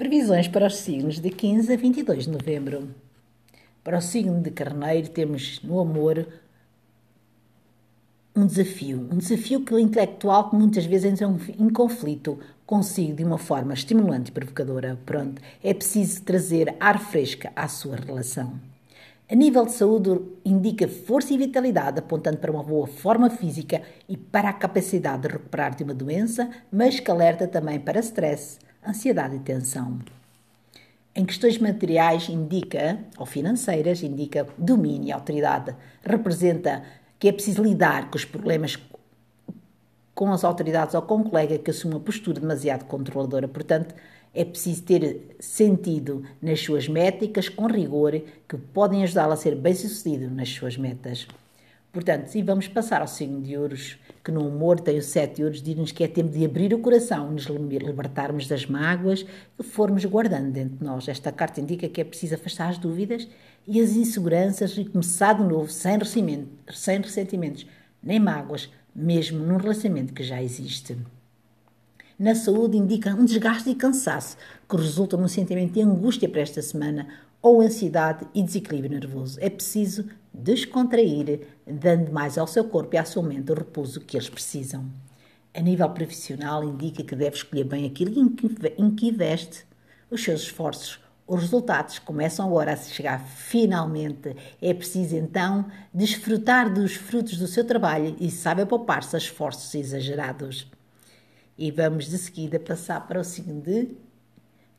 Previsões para os signos de 15 a 22 de novembro. Para o signo de Carneiro, temos no amor um desafio. Um desafio que o intelectual que muitas vezes entra em conflito consigo de uma forma estimulante e provocadora. Pronto, é preciso trazer ar fresca à sua relação. A nível de saúde, indica força e vitalidade, apontando para uma boa forma física e para a capacidade de recuperar de uma doença, mas que alerta também para stress, ansiedade e tensão. Em questões materiais, indica, ou financeiras, indica domínio e autoridade. Representa que é preciso lidar com os problemas com as autoridades ou com um colega que assume uma postura demasiado controladora. Portanto, é preciso ter sentido nas suas métricas com rigor que podem ajudá-lo a ser bem-sucedido nas suas metas. Portanto, e vamos passar ao signo de ouros, que no humor tem o sete ouros, diz-nos que é tempo de abrir o coração, nos libertarmos das mágoas que formos guardando dentro de nós. Esta carta indica que é preciso afastar as dúvidas e as inseguranças e começar de novo, sem, sem ressentimentos nem mágoas, mesmo num relacionamento que já existe. Na saúde indica um desgaste e cansaço, que resulta num sentimento de angústia para esta semana ou ansiedade e desequilíbrio nervoso. É preciso descontrair, dando mais ao seu corpo e à sua mente o repouso que eles precisam. A nível profissional, indica que deve escolher bem aquilo em que investe os seus esforços. Os resultados começam agora a chegar finalmente. É preciso então desfrutar dos frutos do seu trabalho e saber poupar-se a esforços exagerados. E vamos de seguida passar para o signo de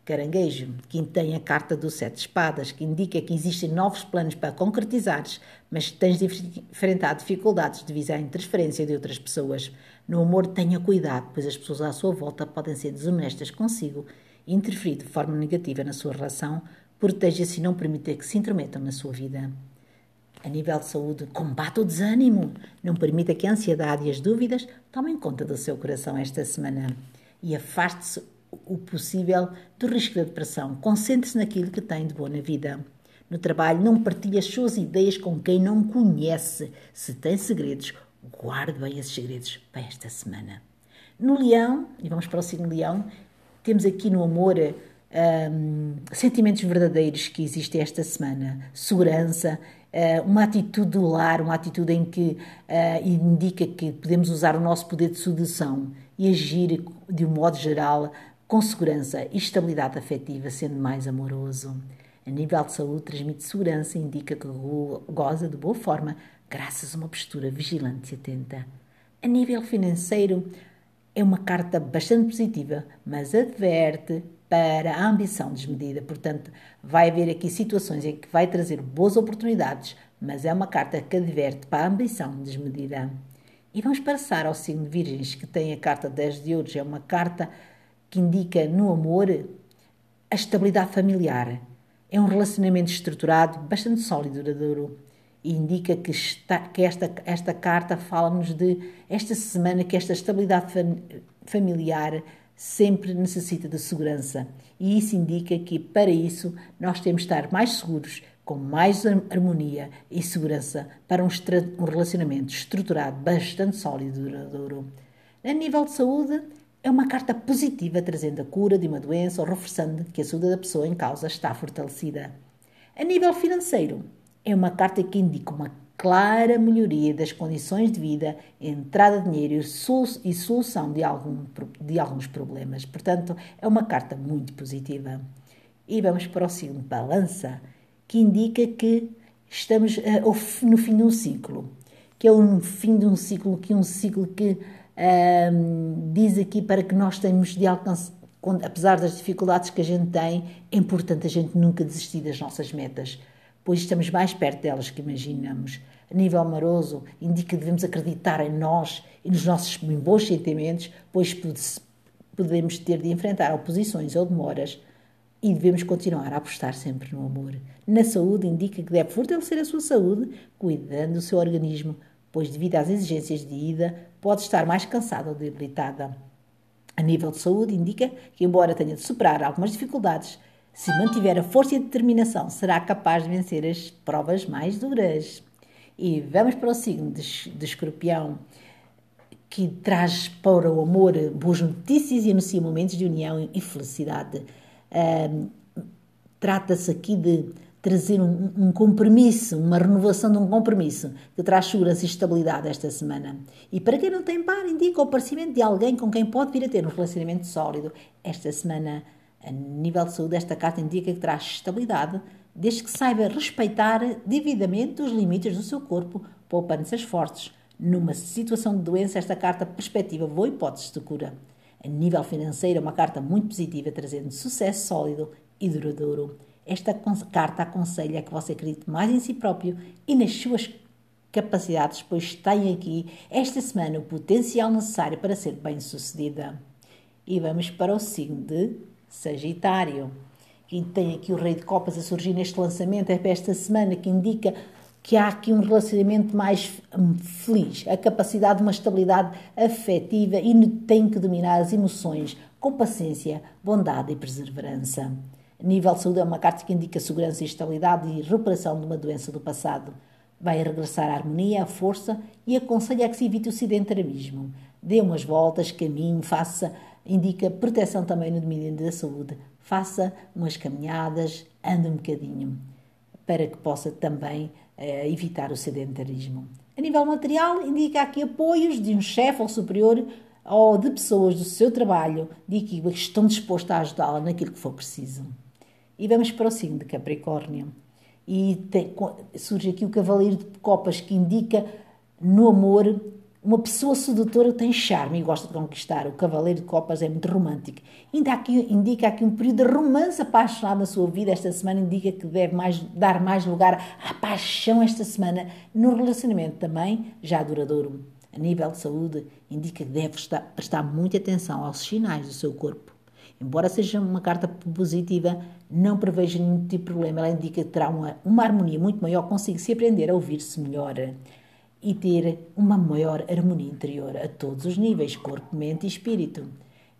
Caranguejo, que tem a carta do Sete Espadas, que indica que existem novos planos para concretizares, mas tens de enfrentar dificuldades devido à interferência de outras pessoas. No humor, tenha cuidado, pois as pessoas à sua volta podem ser desonestas consigo e interferir de forma negativa na sua relação. Proteja-se e não permita que se intrometam na sua vida. A nível de saúde, combate o desânimo. Não permita que a ansiedade e as dúvidas tomem conta do seu coração esta semana. E afaste-se o possível do risco da depressão. Concentre-se naquilo que tem de bom na vida. No trabalho, não partilhe as suas ideias com quem não conhece. Se tem segredos, guarde bem esses segredos para esta semana. No leão, e vamos para o signo leão, temos aqui no amor um, sentimentos verdadeiros que existem esta semana. Segurança, uh, uma atitude do lar, uma atitude em que uh, indica que podemos usar o nosso poder de sedução e agir de um modo geral com segurança e estabilidade afetiva, sendo mais amoroso. A nível de saúde, transmite segurança e indica que goza de boa forma, graças a uma postura vigilante e atenta. A nível financeiro, é uma carta bastante positiva, mas adverte para a ambição desmedida. Portanto, vai haver aqui situações em que vai trazer boas oportunidades, mas é uma carta que adverte para a ambição desmedida. E vamos passar ao signo de Virgens, que tem a carta 10 de ouros. É uma carta que indica no amor a estabilidade familiar. É um relacionamento estruturado, bastante sólido e duradouro. E indica que, está, que esta, esta carta fala-nos de esta semana que esta estabilidade familiar sempre necessita de segurança. E isso indica que, para isso, nós temos de estar mais seguros, com mais harmonia e segurança para um, um relacionamento estruturado, bastante sólido e duradouro. A nível de saúde, é uma carta positiva trazendo a cura de uma doença ou reforçando que a saúde da pessoa em causa está fortalecida. A nível financeiro, é uma carta que indica uma clara melhoria das condições de vida, entrada de dinheiro e solução de, algum, de alguns problemas. Portanto, é uma carta muito positiva. E vamos para o signo Balança, que indica que estamos uh, no fim de um ciclo, que é um fim de um ciclo, que é um ciclo que uh, diz aqui para que nós tenhamos de alcançar, apesar das dificuldades que a gente tem, é importante a gente nunca desistir das nossas metas pois estamos mais perto delas que imaginamos. A nível amoroso, indica que devemos acreditar em nós e nos nossos bons sentimentos, pois podemos ter de enfrentar oposições ou demoras e devemos continuar a apostar sempre no amor. Na saúde, indica que deve fortalecer a sua saúde, cuidando do seu organismo, pois, devido às exigências de ida, pode estar mais cansada ou debilitada. A nível de saúde, indica que, embora tenha de superar algumas dificuldades, se mantiver a força e a determinação, será capaz de vencer as provas mais duras. E vamos para o signo de, de escorpião, que traz para o amor boas notícias e anuncia momentos de união e felicidade. Trata-se aqui de trazer um, um, compromisso, uma renovação de um compromisso que traz segurança e estabilidade esta semana. E para quem não tem par, indica o aparecimento de alguém com quem pode vir a ter um relacionamento sólido. Esta semana, a nível de saúde, esta carta indica que traz estabilidade, desde que saiba respeitar devidamente os limites do seu corpo, poupando-se esforços. Numa situação de doença, esta carta perspectiva boa hipótese de cura. A nível financeiro, é uma carta muito positiva, trazendo sucesso sólido e duradouro. Esta carta aconselha que você acredite mais em si próprio e nas suas capacidades, pois tem aqui esta semana o potencial necessário para ser bem-sucedida. E vamos para o signo de Sagitário. E tem aqui o Rei de Copas a surgir neste lançamento, é para esta semana, que indica que há aqui um relacionamento mais hum, feliz, a capacidade de uma estabilidade afetiva e tem que dominar as emoções com paciência, bondade e perseverança. A nível de saúde é uma carta que indica segurança e estabilidade e recuperação de uma doença do passado. Vai regressar à harmonia, à força e aconselha que se evite o sedentarismo. Dê umas voltas, caminhe, faça, indica proteção também no domínio da saúde. Faça umas caminhadas, ande um bocadinho, para que possa também eh, evitar o sedentarismo. A nível material, indica aqui apoios de um chefe ou superior ou de pessoas do seu trabalho de equipa que estão dispostas a ajudá-la naquilo que for preciso. E vamos para o signo de Capricórnio. E tem, surge aqui o Cavaleiro de Copas, que indica no amor uma pessoa sedutora tem charme e gosta de conquistar. O Cavaleiro de Copas é muito romântico. Ainda aqui, indica aqui um período de romance apaixonado na sua vida. Esta semana indica que deve mais, dar mais lugar à paixão esta semana no relacionamento também já duradouro. A nível de saúde, indica que deve estar, prestar muita atenção aos sinais do seu corpo Embora seja uma carta positiva, não prevejo nenhum tipo de problema. Ela indica que terá uma, uma harmonia muito maior, consigo se aprender a ouvir-se melhor e ter uma maior harmonia interior a todos os níveis, corpo, mente e espírito.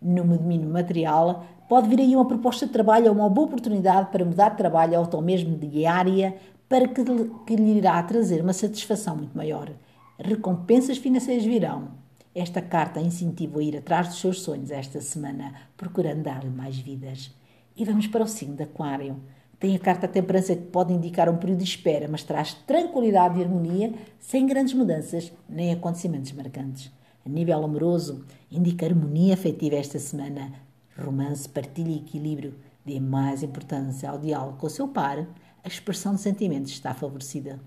No domínio material, pode vir aí uma proposta de trabalho ou uma boa oportunidade para mudar de trabalho ou até mesmo de área para que, que lhe irá trazer uma satisfação muito maior. Recompensas financeiras virão esta carta incentiva a ir atrás dos seus sonhos esta semana, procurando dar-lhe mais vidas. E vamos para o signo de Aquário. Tem a carta temperança que pode indicar um período de espera, mas traz tranquilidade e harmonia, sem grandes mudanças nem acontecimentos marcantes. A nível amoroso, indica harmonia afetiva esta semana. Romance, partilha e equilíbrio. Dê mais importância ao diálogo com o seu par. A expressão de sentimentos está favorecida.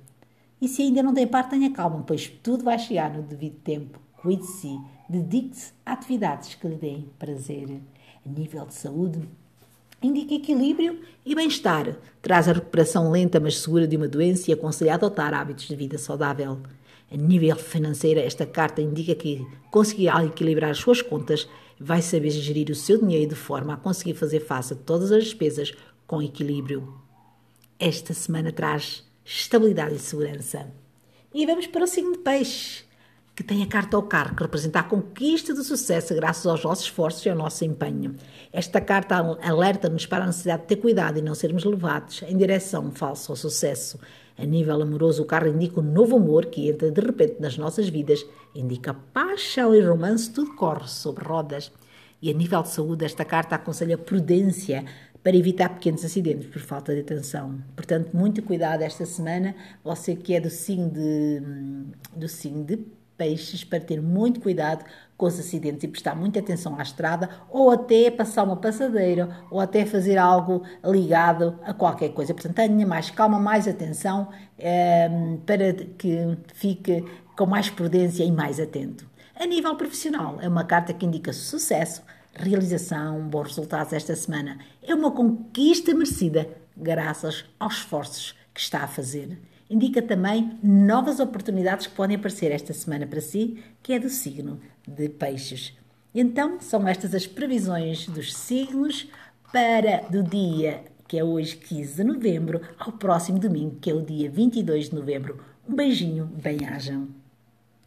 E se ainda não tem par, tenha calma, pois tudo vai chegar no devido tempo. Cuide-se, dedique-se a atividades que lhe deem prazer. A nível de saúde, indica equilíbrio e bem-estar. Traz a recuperação lenta, mas segura de uma doença e aconselha a adotar hábitos de vida saudável. A nível financeiro, esta carta indica que conseguirá equilibrar as suas contas e vai saber gerir o seu dinheiro de forma a conseguir fazer face a todas as despesas com equilíbrio. Esta semana traz estabilidade e segurança. E vamos para o signo de peixe que tem a carta ao carro, que representa a conquista do sucesso graças aos nossos esforços e ao nosso empenho. Esta carta alerta-nos para a necessidade de ter cuidado e não sermos levados em direção falsa ao sucesso. A nível amoroso, o carro indica um novo amor que entra de repente nas nossas vidas, indica paixão e romance, tudo corre sobre rodas. E a nível de saúde, esta carta aconselha prudência para evitar pequenos acidentes por falta de atenção. Portanto, muito cuidado esta semana, você que é do signo de, do signo de peixes para ter muito cuidado com os acidentes e prestar muita atenção à estrada ou até passar uma passadeira ou até fazer algo ligado a qualquer coisa. Portanto, tenha mais calma, mais atenção eh, para que fique com mais prudência e mais atento. A nível profissional, é uma carta que indica sucesso, realização, bons resultados esta semana. É uma conquista merecida graças aos esforços que está a fazer indica também novas oportunidades que podem aparecer esta semana para si, que é do signo de Peixes. Então, são estas as previsões dos signos para do dia que é hoje 15 de novembro ao próximo domingo, que é o dia 22 de novembro. Um beijinho, bem-ajam.